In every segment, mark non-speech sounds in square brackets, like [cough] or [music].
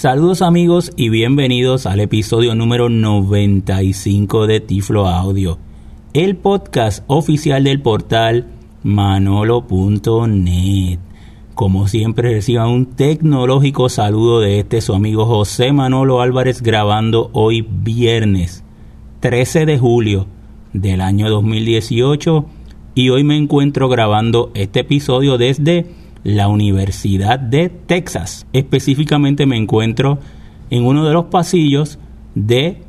Saludos amigos y bienvenidos al episodio número 95 de Tiflo Audio, el podcast oficial del portal manolo.net. Como siempre reciban un tecnológico saludo de este su amigo José Manolo Álvarez grabando hoy viernes 13 de julio del año 2018 y hoy me encuentro grabando este episodio desde la Universidad de Texas. Específicamente me encuentro en uno de los pasillos de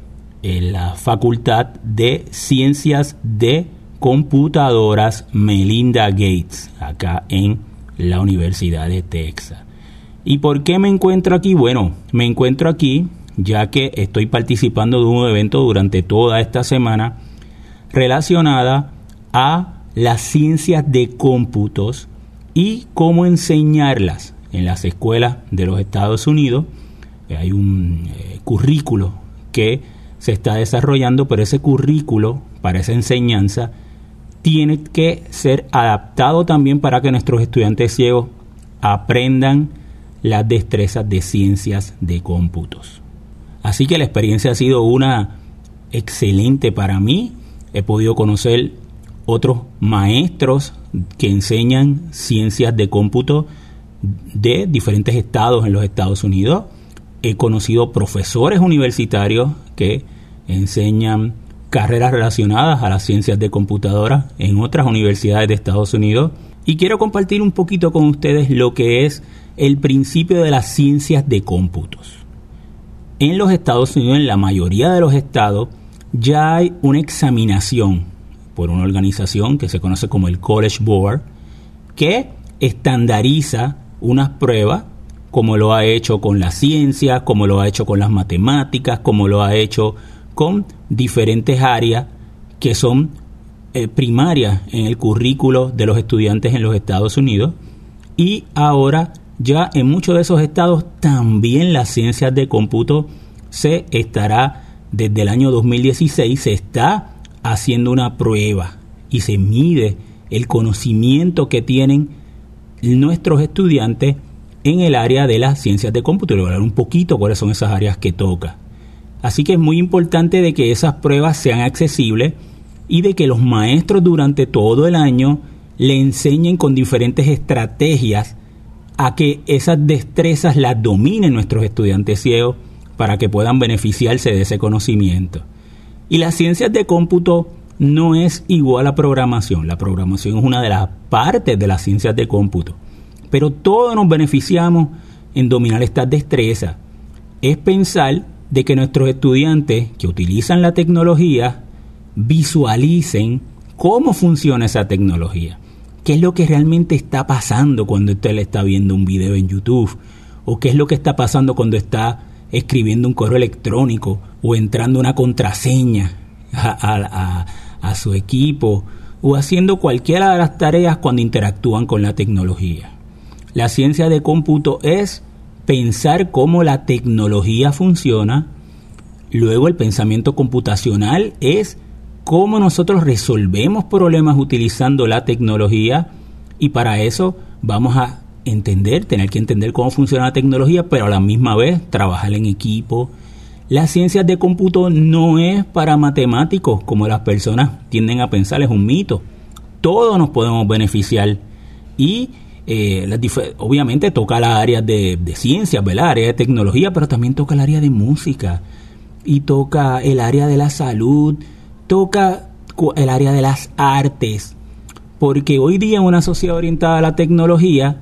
eh, la Facultad de Ciencias de Computadoras Melinda Gates, acá en la Universidad de Texas. ¿Y por qué me encuentro aquí? Bueno, me encuentro aquí ya que estoy participando de un evento durante toda esta semana relacionada a las ciencias de cómputos y cómo enseñarlas en las escuelas de los Estados Unidos. Eh, hay un eh, currículo que se está desarrollando, pero ese currículo para esa enseñanza tiene que ser adaptado también para que nuestros estudiantes ciegos aprendan las destrezas de ciencias de cómputos. Así que la experiencia ha sido una excelente para mí. He podido conocer otros maestros que enseñan ciencias de cómputo de diferentes estados en los Estados Unidos. He conocido profesores universitarios que enseñan carreras relacionadas a las ciencias de computadora en otras universidades de Estados Unidos. Y quiero compartir un poquito con ustedes lo que es el principio de las ciencias de cómputos. En los Estados Unidos, en la mayoría de los estados, ya hay una examinación por una organización que se conoce como el College Board, que estandariza unas pruebas como lo ha hecho con la ciencia, como lo ha hecho con las matemáticas, como lo ha hecho con diferentes áreas que son eh, primarias en el currículo de los estudiantes en los Estados Unidos. Y ahora ya en muchos de esos estados también las ciencias de cómputo se estará desde el año 2016 se está haciendo una prueba y se mide el conocimiento que tienen nuestros estudiantes en el área de las ciencias de cómputo. Le voy a hablar un poquito cuáles son esas áreas que toca. Así que es muy importante de que esas pruebas sean accesibles y de que los maestros durante todo el año le enseñen con diferentes estrategias a que esas destrezas las dominen nuestros estudiantes ciegos para que puedan beneficiarse de ese conocimiento. Y las ciencias de cómputo no es igual a programación. La programación es una de las partes de las ciencias de cómputo. Pero todos nos beneficiamos en dominar estas destrezas. Es pensar de que nuestros estudiantes que utilizan la tecnología visualicen cómo funciona esa tecnología. ¿Qué es lo que realmente está pasando cuando usted le está viendo un video en YouTube? ¿O qué es lo que está pasando cuando está escribiendo un correo electrónico o entrando una contraseña a, su equipo o haciendo cualquiera de las tareas cuando interactúan con la tecnología. La ciencia de cómputo es pensar cómo la tecnología funciona, luego el pensamiento computacional es cómo nosotros resolvemos problemas utilizando la tecnología y para eso vamos a entender, tener que entender cómo funciona la tecnología, pero a la misma vez trabajar en equipo. Las ciencias de cómputo no es para matemáticos, como las personas tienden a pensar, es un mito. Todos nos podemos beneficiar y eh, obviamente toca las áreas de, ciencias, ¿verdad? área de tecnología, pero también toca el área de música y toca el área de la salud, toca el área de las artes, porque hoy día en una sociedad orientada a la tecnología,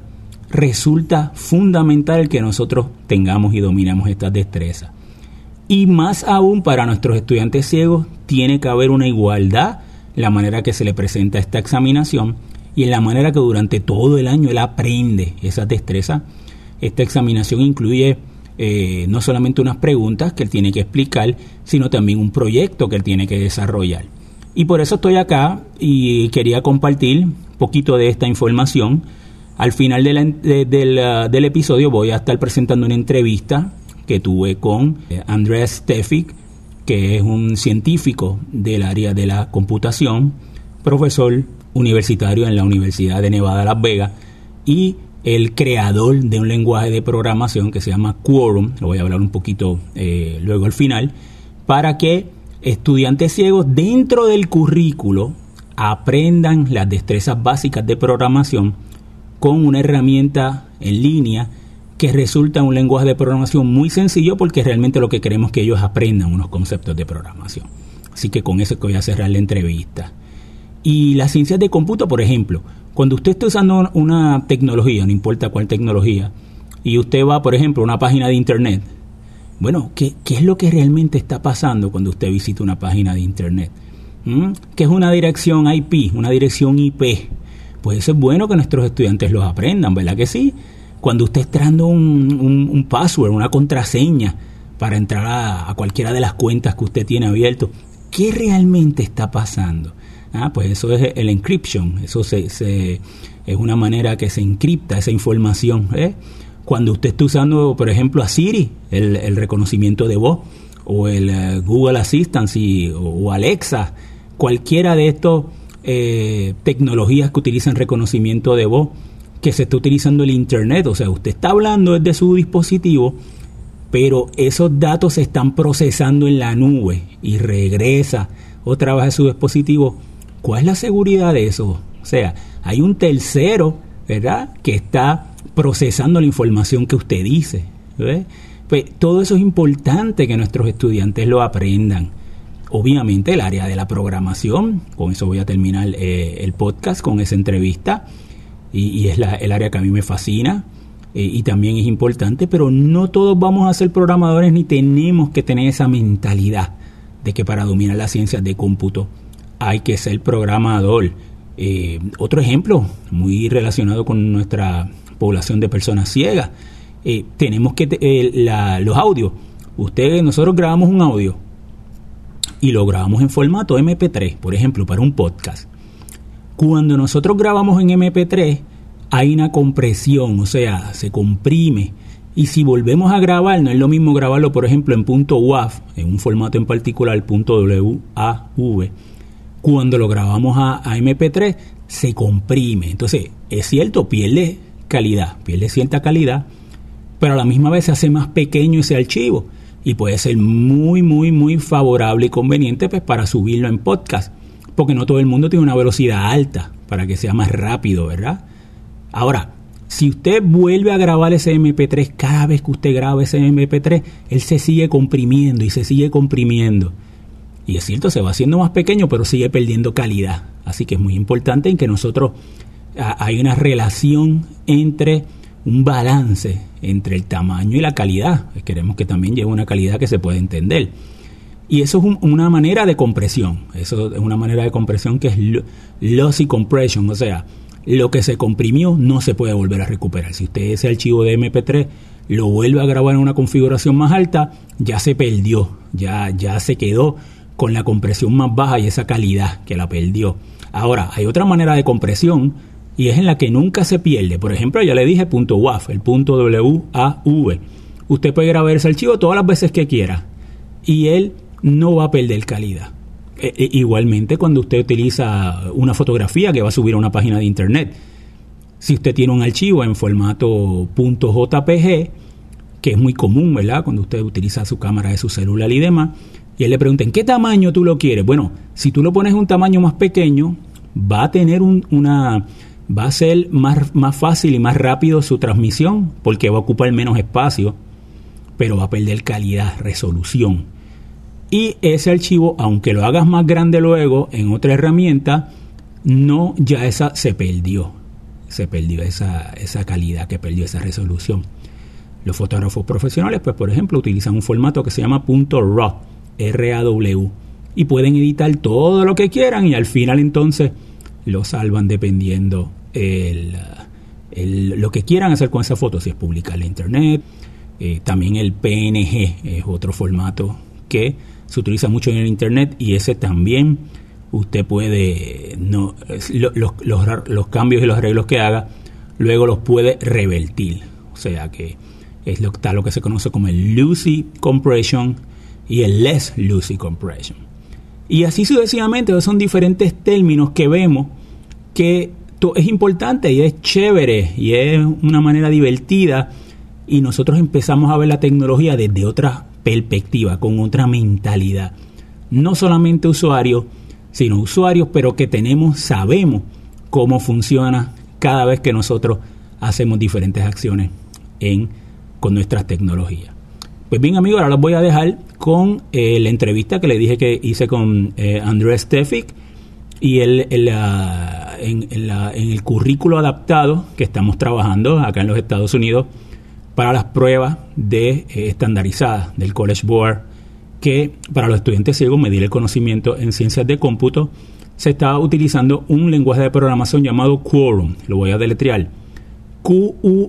resulta fundamental que nosotros tengamos y dominemos estas destrezas. Y más aún para nuestros estudiantes ciegos, tiene que haber una igualdad en la manera que se le presenta esta examinación y en la manera que durante todo el año él aprende esas destrezas. Esta examinación incluye eh, no solamente unas preguntas que él tiene que explicar, sino también un proyecto que él tiene que desarrollar. Y por eso estoy acá y quería compartir poquito de esta información al final del, episodio voy a estar presentando una entrevista que tuve con eh, Andrés Stefik, que es un científico del área de la computación, profesor universitario en la Universidad de Nevada, Las Vegas, y el creador de un lenguaje de programación que se llama Quorum, lo voy a hablar un poquito eh, luego al final, para que estudiantes ciegos dentro del currículo aprendan las destrezas básicas de programación con una herramienta en línea que resulta un lenguaje de programación muy sencillo porque realmente lo que queremos es que ellos aprendan unos conceptos de programación. Así que con eso voy a cerrar la entrevista. Y las ciencias de cómputo, por ejemplo, cuando usted está usando una tecnología, no importa cuál tecnología, y usted va, por ejemplo, a una página de internet, bueno, ¿qué, es lo que realmente está pasando cuando usted visita una página de internet? ¿Mm? ¿Qué es una dirección IP, una dirección IP? Pues eso es bueno que nuestros estudiantes los aprendan, ¿verdad que sí? Cuando usted está dando un, password, una contraseña para entrar a, cualquiera de las cuentas que usted tiene abierto, ¿qué realmente está pasando? Ah, pues eso es el encryption, eso se, es una manera que se encripta esa información. ¿eh? Cuando usted está usando, por ejemplo, a Siri, el, reconocimiento de voz, o el eh, Google Assistant o, Alexa, cualquiera de estas eh, tecnologías que utilizan reconocimiento de voz, que se está utilizando el Internet, o sea, usted está hablando desde su dispositivo, pero esos datos se están procesando en la nube y regresa otra vez a su dispositivo ¿Cuál es la seguridad de eso? O sea, hay un tercero, ¿verdad?, que está procesando la información que usted dice. Pues todo eso es importante que nuestros estudiantes lo aprendan. Obviamente el área de la programación, con eso voy a terminar eh, el podcast, con esa entrevista, y, es el área que a mí me fascina eh, y también es importante, pero no todos vamos a ser programadores ni tenemos que tener esa mentalidad de que para dominar las ciencias de cómputo hay que ser programador. Eh, otro ejemplo, muy relacionado con nuestra población de personas ciegas, eh, tenemos que eh, los audios. Ustedes, nosotros grabamos un audio y lo grabamos en formato MP3, por ejemplo, para un podcast. Cuando nosotros grabamos en MP3, hay una compresión, o sea, se comprime. Y si volvemos a grabar, no es lo mismo grabarlo, por ejemplo, en punto .wav, en un formato en particular, punto .wav, cuando lo grabamos a, MP3 se comprime. Entonces, es cierto, pierde calidad, pierde cierta calidad, pero a la misma vez se hace más pequeño ese archivo y puede ser muy, muy, muy favorable y conveniente pues, para subirlo en podcast, porque no todo el mundo tiene una velocidad alta para que sea más rápido, ¿verdad? Ahora, si usted vuelve a grabar ese MP3, cada vez que usted graba ese MP3, él se sigue comprimiendo y se sigue comprimiendo. Y es cierto, se va haciendo más pequeño, pero sigue perdiendo calidad. Así que es muy importante en que nosotros hay una relación entre un balance entre el tamaño y la calidad. Queremos que también lleve una calidad que se pueda entender. Y eso es una manera de compresión. Eso es una manera de compresión que es lossy compression. O sea, lo que se comprimió no se puede volver a recuperar. Si usted ese archivo de MP3 lo vuelve a grabar en una configuración más alta, ya se perdió, ya, ya se quedó con la compresión más baja y esa calidad que la perdió. Ahora, hay otra manera de compresión y es en la que nunca se pierde. Por ejemplo, ya le dije punto WAV, el punto WAV. Usted puede grabar ese archivo todas las veces que quiera y él no va a perder calidad. E, e, igualmente cuando usted utiliza una fotografía que va a subir a una página de internet. Si usted tiene un archivo en formato .jpg, que es muy común, ¿verdad? Cuando usted utiliza su cámara de su celular y demás, y él le pregunta, ¿en qué tamaño tú lo quieres? Bueno, si tú lo pones un tamaño más pequeño, va a tener una... va a ser más, más fácil y más rápido su transmisión, porque va a ocupar menos espacio, pero va a perder calidad, resolución. Y ese archivo, aunque lo hagas más grande luego en otra herramienta, no, ya esa se perdió. Se perdió esa, esa calidad, que perdió esa resolución. Los fotógrafos profesionales, pues por ejemplo, utilizan un formato que se llama .raw RAW y pueden editar todo lo que quieran y al final entonces lo salvan dependiendo el, lo que quieran hacer con esa foto, si es publicar en internet. Eh, también el PNG es otro formato que se utiliza mucho en el internet y ese también usted puede, no, los, los cambios y los arreglos que haga, luego los puede revertir. O sea que es lo, está lo que se conoce como el Lucy Compression y el less loosey compression. Y así sucesivamente, son diferentes términos que vemos que es importante y es chévere y es una manera divertida y nosotros empezamos a ver la tecnología desde otra perspectiva, con otra mentalidad. No solamente usuarios, sino usuarios, pero que tenemos, sabemos cómo funciona cada vez que nosotros hacemos diferentes acciones en, con nuestras tecnologías. Pues bien amigos, ahora los voy a dejar con eh, la entrevista que le dije que hice con eh, Andrés y en, en el currículo adaptado que estamos trabajando acá en los Estados Unidos para las pruebas de eh, estandarizadas del College Board, que para los estudiantes ciegos medir el conocimiento en ciencias de cómputo, se está utilizando un lenguaje de programación llamado Quorum. Lo voy a deletrear. Q-U-O-R-U-M.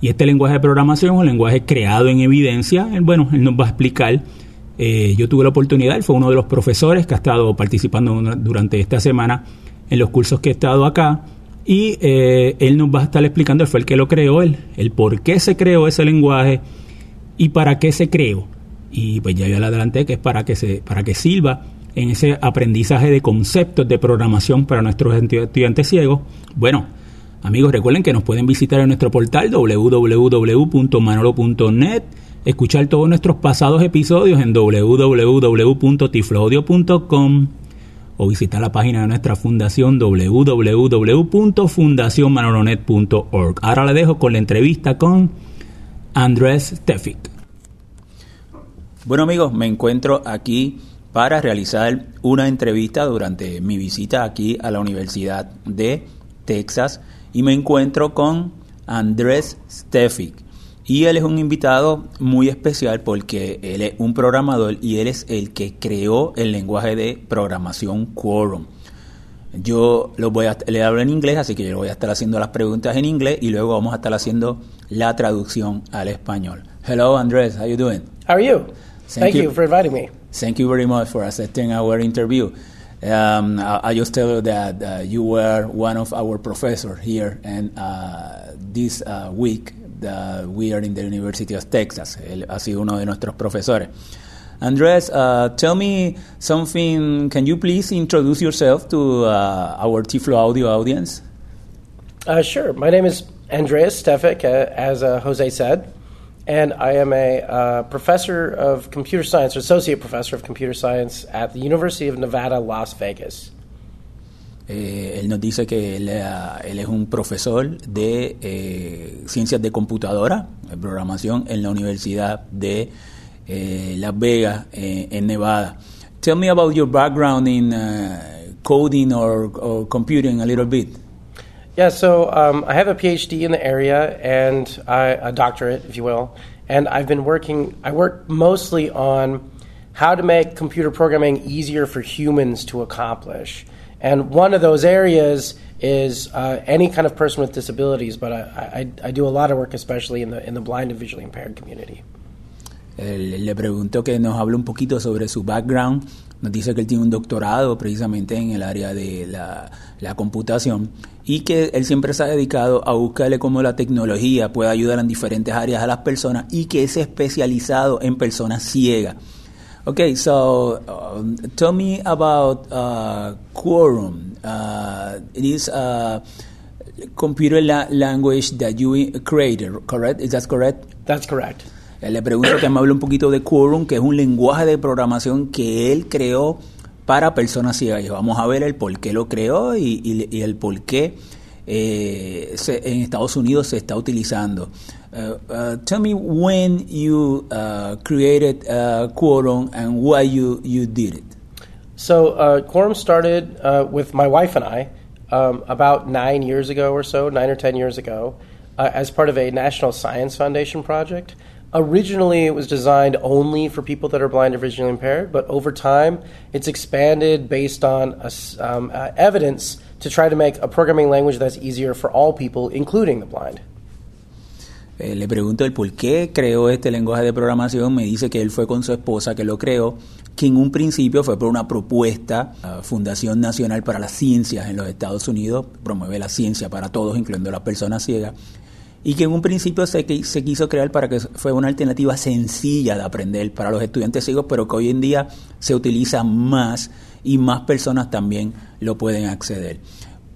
Y este lenguaje de programación es un lenguaje creado en evidencia. Bueno, él nos va a explicar. Eh, yo tuve la oportunidad, él fue uno de los profesores que ha estado participando durante esta semana en los cursos que he estado acá. Y eh, él nos va a estar explicando, fue el que lo creó, él, el por qué se creó ese lenguaje y para qué se creó. Y pues ya yo le adelanté que es para que, se, para que sirva en ese aprendizaje de conceptos de programación para nuestros estudiantes ciegos. Bueno, amigos, recuerden que nos pueden visitar en nuestro portal www.manolo.net, escuchar todos nuestros pasados episodios en www.tiflodio.com o visitar la página de nuestra fundación www.fundacionmanolonet.org. Ahora le dejo con la entrevista con Andrés Stefik. Bueno amigos, me encuentro aquí para realizar una entrevista durante mi visita aquí a la Universidad de Texas y me encuentro con Andrés Stefik. Y él es un invitado muy especial porque él es un programador y él es el que creó el lenguaje de programación Quorum. Yo lo voy a, le hablo en inglés, así que yo voy a estar haciendo las preguntas en inglés y luego vamos a estar haciendo la traducción al español. Hello, Andrés, how you doing? How are you? Thank, you. for inviting me. Thank you very much for accepting our interview. Um, I, just tell you that uh, you were one of our professors here, and uh, this uh, week we are in the University of Texas. Él ha sido uno de nuestros profesores. Andres, uh, tell me something. Can you please introduce yourself to uh, our Tiflo audio audience? Uh, sure. My name is Andreas Stefik, uh, as uh, Jose said, and I am a uh, professor of computer science, or associate professor of computer science at the University of Nevada, Las Vegas. Eh, él nos dice que él, eh, él, es un profesor de eh, ciencias de computadora, de programación en la Universidad de eh, Las Vegas, eh, en Nevada. Tell me about your background in uh, coding or, or, computing a little bit. Yeah, so um, I have a PhD in the area and I, a doctorate, if you will, and I've been working. I work mostly on how to make computer programming easier for humans to accomplish. And one of those areas is uh, any kind of person with disabilities, but I, I, I, do a lot of work, especially in the, in the blind and visually impaired community. le pregunto que nos hable un poquito sobre su background. Nos dice que él tiene un doctorado precisamente en el área de la, la computación y que él siempre se ha dedicado a buscarle cómo la tecnología puede ayudar en diferentes áreas a las personas y que es especializado en personas ciegas. Okay, so um, tell me about uh, Quorum. Uh, it is a computer la language that you created, correct? Is that correct? That's correct. Eh, le pregunto que me hable un poquito de Quorum, que es un lenguaje de programación que él creó para personas ciegas. vamos a ver el por qué lo creó y, y, y el por qué eh, se, en Estados Unidos se está utilizando. Uh, uh, tell me when you uh, created Quorum and why you, you did it. So Quorum started with my wife and I um, about nine years ago or so, nine or ten years ago, as part of a National Science Foundation project. Originally, it was designed only for people that are blind or visually impaired, but over time, it's expanded based on a, um, uh, evidence to try to make a programming language that's easier for all people, including the blind. Eh, le pregunto el por qué creó este lenguaje de programación. Me dice que él fue con su esposa que lo creó, que en un principio fue por una propuesta, la Fundación Nacional para las Ciencias en los Estados Unidos, promueve la ciencia para todos, incluyendo las personas ciegas, y que en un principio se, se quiso crear para que fue una alternativa sencilla de aprender para los estudiantes ciegos, pero que hoy en día se utiliza más y más personas también lo pueden acceder.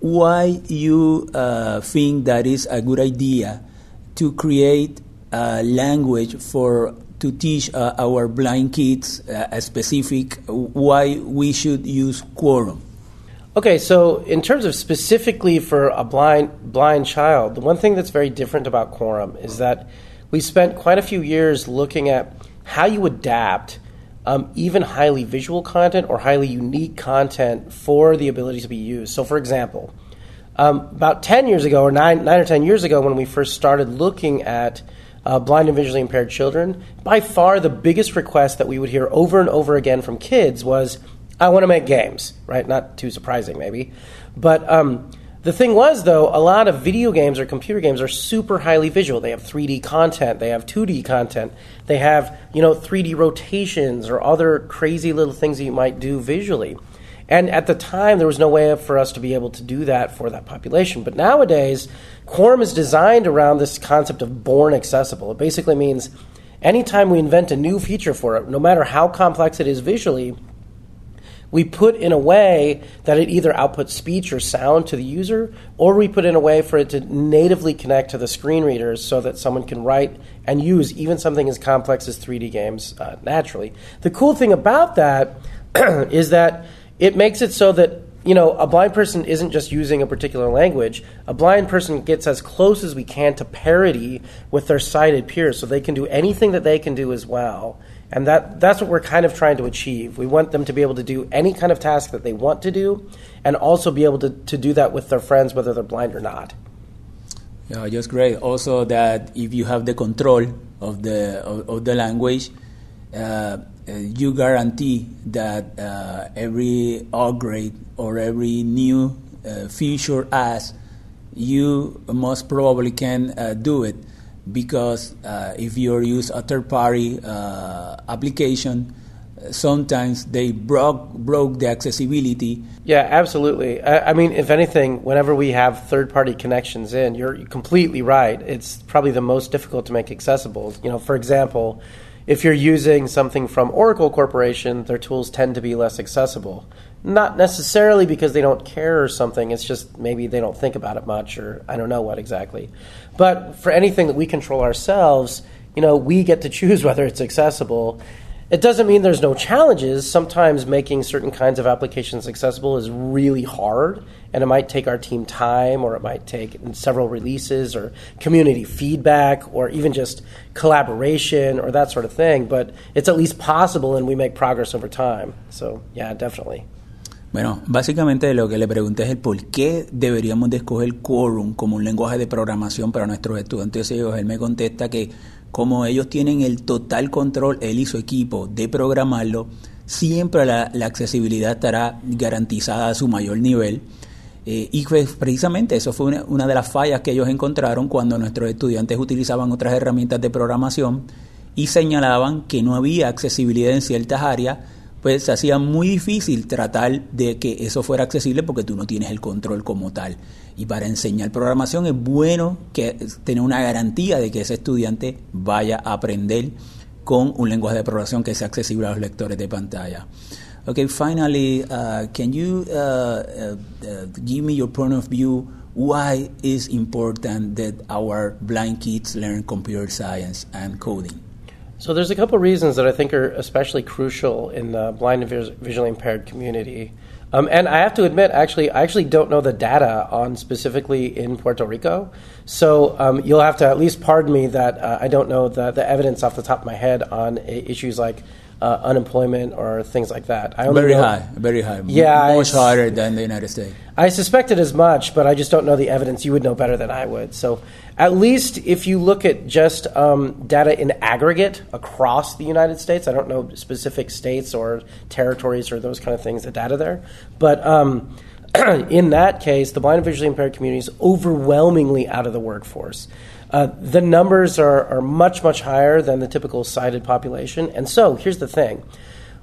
Why you uh, think that is a good idea to create a language for to teach uh, our blind kids uh, a specific why we should use quorum? Okay, so in terms of specifically for a blind blind child, the one thing that's very different about Quorum is that we spent quite a few years looking at how you adapt um, even highly visual content or highly unique content for the ability to be used. So, for example, um, about 10 years ago, or nine, nine or 10 years ago, when we first started looking at uh, blind and visually impaired children, by far the biggest request that we would hear over and over again from kids was, I want to make games, right? Not too surprising, maybe. But um, the thing was, though, a lot of video games or computer games are super highly visual. They have 3D content, they have 2D content, they have, you know, 3D rotations or other crazy little things that you might do visually. And at the time, there was no way for us to be able to do that for that population. But nowadays, Quorum is designed around this concept of born accessible. It basically means anytime we invent a new feature for it, no matter how complex it is visually, we put in a way that it either outputs speech or sound to the user, or we put in a way for it to natively connect to the screen readers so that someone can write and use even something as complex as 3D games uh, naturally. The cool thing about that [clears throat] is that it makes it so that you know a blind person isn't just using a particular language. A blind person gets as close as we can to parity with their sighted peers, so they can do anything that they can do as well. And that, that's what we're kind of trying to achieve. We want them to be able to do any kind of task that they want to do and also be able to, to do that with their friends, whether they're blind or not. Yeah, just great. Also, that if you have the control of the, of, of the language, you guarantee that uh, every upgrade or every new uh, feature as you most probably can uh, do it because uh, if you use a third party uh, application, sometimes they broke broke the accessibility. Yeah, absolutely. I, I, mean, if anything, whenever we have third party connections in, you're completely right. It's probably the most difficult to make accessible. You know, for example, if you're using something from Oracle Corporation, their tools tend to be less accessible. Not necessarily because they don't care or something, it's just maybe they don't think about it much or I don't know what exactly. But for anything that we control ourselves, you know, we get to choose [laughs] whether it's accessible. It doesn't mean there's no challenges. Sometimes making certain kinds of applications accessible is really hard, and it might take our team time, or it might take several releases, or community feedback, or even just collaboration, or that sort of thing. But it's at least possible, and we make progress over time. So, yeah, definitely. Bueno, básicamente lo que le pregunté es el por qué deberíamos de escoger Quorum como un lenguaje de programación para nuestros estudiantes. Y él me contesta que como ellos tienen el total control, él y su equipo, de programarlo, siempre la, accesibilidad estará garantizada a su mayor nivel. Eh, y pues, precisamente eso fue una, una, de las fallas que ellos encontraron cuando nuestros estudiantes utilizaban otras herramientas de programación y señalaban que no había accesibilidad en ciertas áreas pues se hacía muy difícil tratar de que eso fuera accesible porque tú no tienes el control como tal. Y para enseñar programación es bueno que tener una garantía de que ese estudiante vaya a aprender con un lenguaje de programación que sea accesible a los lectores de pantalla. Okay, finally, uh, can you uh, uh, uh give me your point of view why is important that our blind kids learn computer science and coding? So there's a couple reasons that I think are especially crucial in the blind and visually impaired community. Um, and I have to admit, actually, I actually don't know the data on specifically in Puerto Rico. So um, you'll have to at least pardon me that uh, I don't know the, the evidence off the top of my head on issues like uh, unemployment or things like that. I only very know, high, very high. Yeah, much higher than the United States. I suspected as much, but I just don't know the evidence. You would know better than I would. So, at least if you look at just um, data in aggregate across the United States, I don't know specific states or territories or those kind of things, the data there, but. Um, [clears throat] in that case, the blind and visually impaired community is overwhelmingly out of the workforce. Uh, the numbers are, are much, much higher than the typical sighted population. And so here's the thing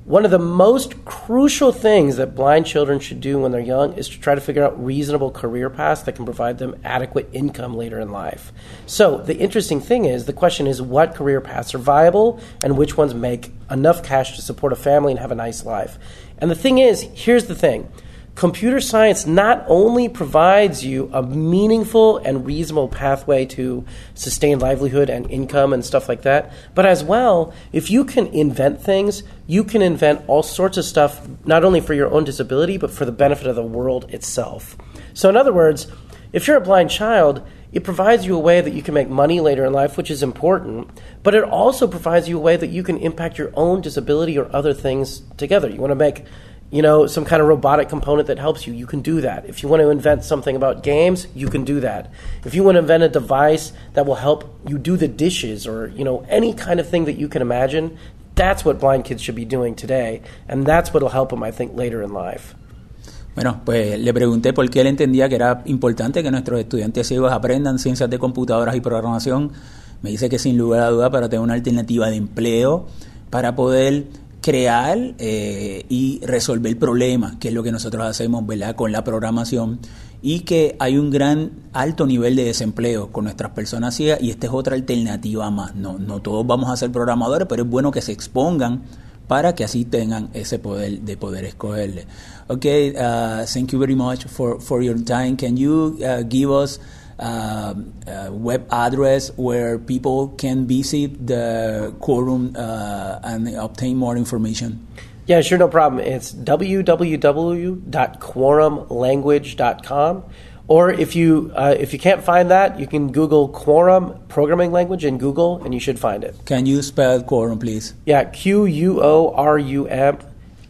one of the most crucial things that blind children should do when they're young is to try to figure out reasonable career paths that can provide them adequate income later in life. So, the interesting thing is the question is what career paths are viable and which ones make enough cash to support a family and have a nice life. And the thing is, here's the thing computer science not only provides you a meaningful and reasonable pathway to sustain livelihood and income and stuff like that, but as well, if you can invent things, you can invent all sorts of stuff, not only for your own disability, but for the benefit of the world itself. So, in other words, if you're a blind child, it provides you a way that you can make money later in life, which is important, but it also provides you a way that you can impact your own disability or other things together. You want to make you know, some kind of robotic component that helps you, you can do that. If you want to invent something about games, you can do that. If you want to invent a device that will help you do the dishes or, you know, any kind of thing that you can imagine, that's what blind kids should be doing today. And that's what will help them, I think, later in life. Bueno, pues le pregunté por qué él entendía que era importante que nuestros estudiantes ciegos aprendan ciencias de computadoras y programación. Me dice que sin lugar a duda para tener una alternativa de empleo, para poder crear eh, y resolver problemas, que es lo que nosotros hacemos ¿verdad? con la programación, y que hay un gran alto nivel de desempleo con nuestras personas ciegas, y esta es otra alternativa más. No, no todos vamos a ser programadores, pero es bueno que se expongan para que así tengan ese poder de poder escogerle. Okay, uh, thank you very much for, for your time. Can you uh, give us uh, uh, web address where people can visit the quorum uh, and obtain more information? Yeah, sure, no problem. It's www.quorumlanguage.com. Or if you uh, if you can't find that, you can Google Quorum programming language in Google, and you should find it. Can you spell Quorum, please? Yeah, Q U O R U M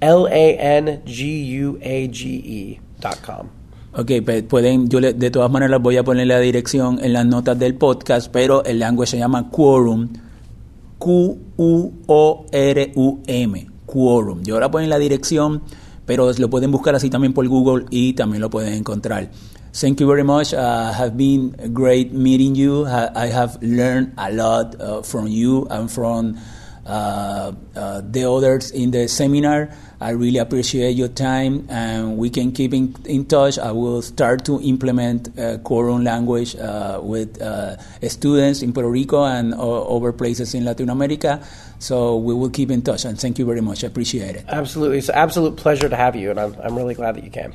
L A N G U A G E dot com. Ok, pues pueden, yo le, de todas maneras voy a poner la dirección en las notas del podcast, pero el lenguaje se llama Quorum, Q-U-O-R-U-M, Quorum. Yo ahora pongo la dirección, pero lo pueden buscar así también por Google y también lo pueden encontrar. Thank you very much. Uh, have been great meeting you. I have learned a lot uh, from you and from the others in the seminar. I really appreciate your time, and we can keep in, in touch. I will start to implement uh, Quorum language uh, with uh, students in Puerto Rico and other places in Latin America. So we will keep in touch, and thank you very much. I appreciate it. Absolutely. It's an absolute pleasure to have you, and I'm, I'm really glad that you came.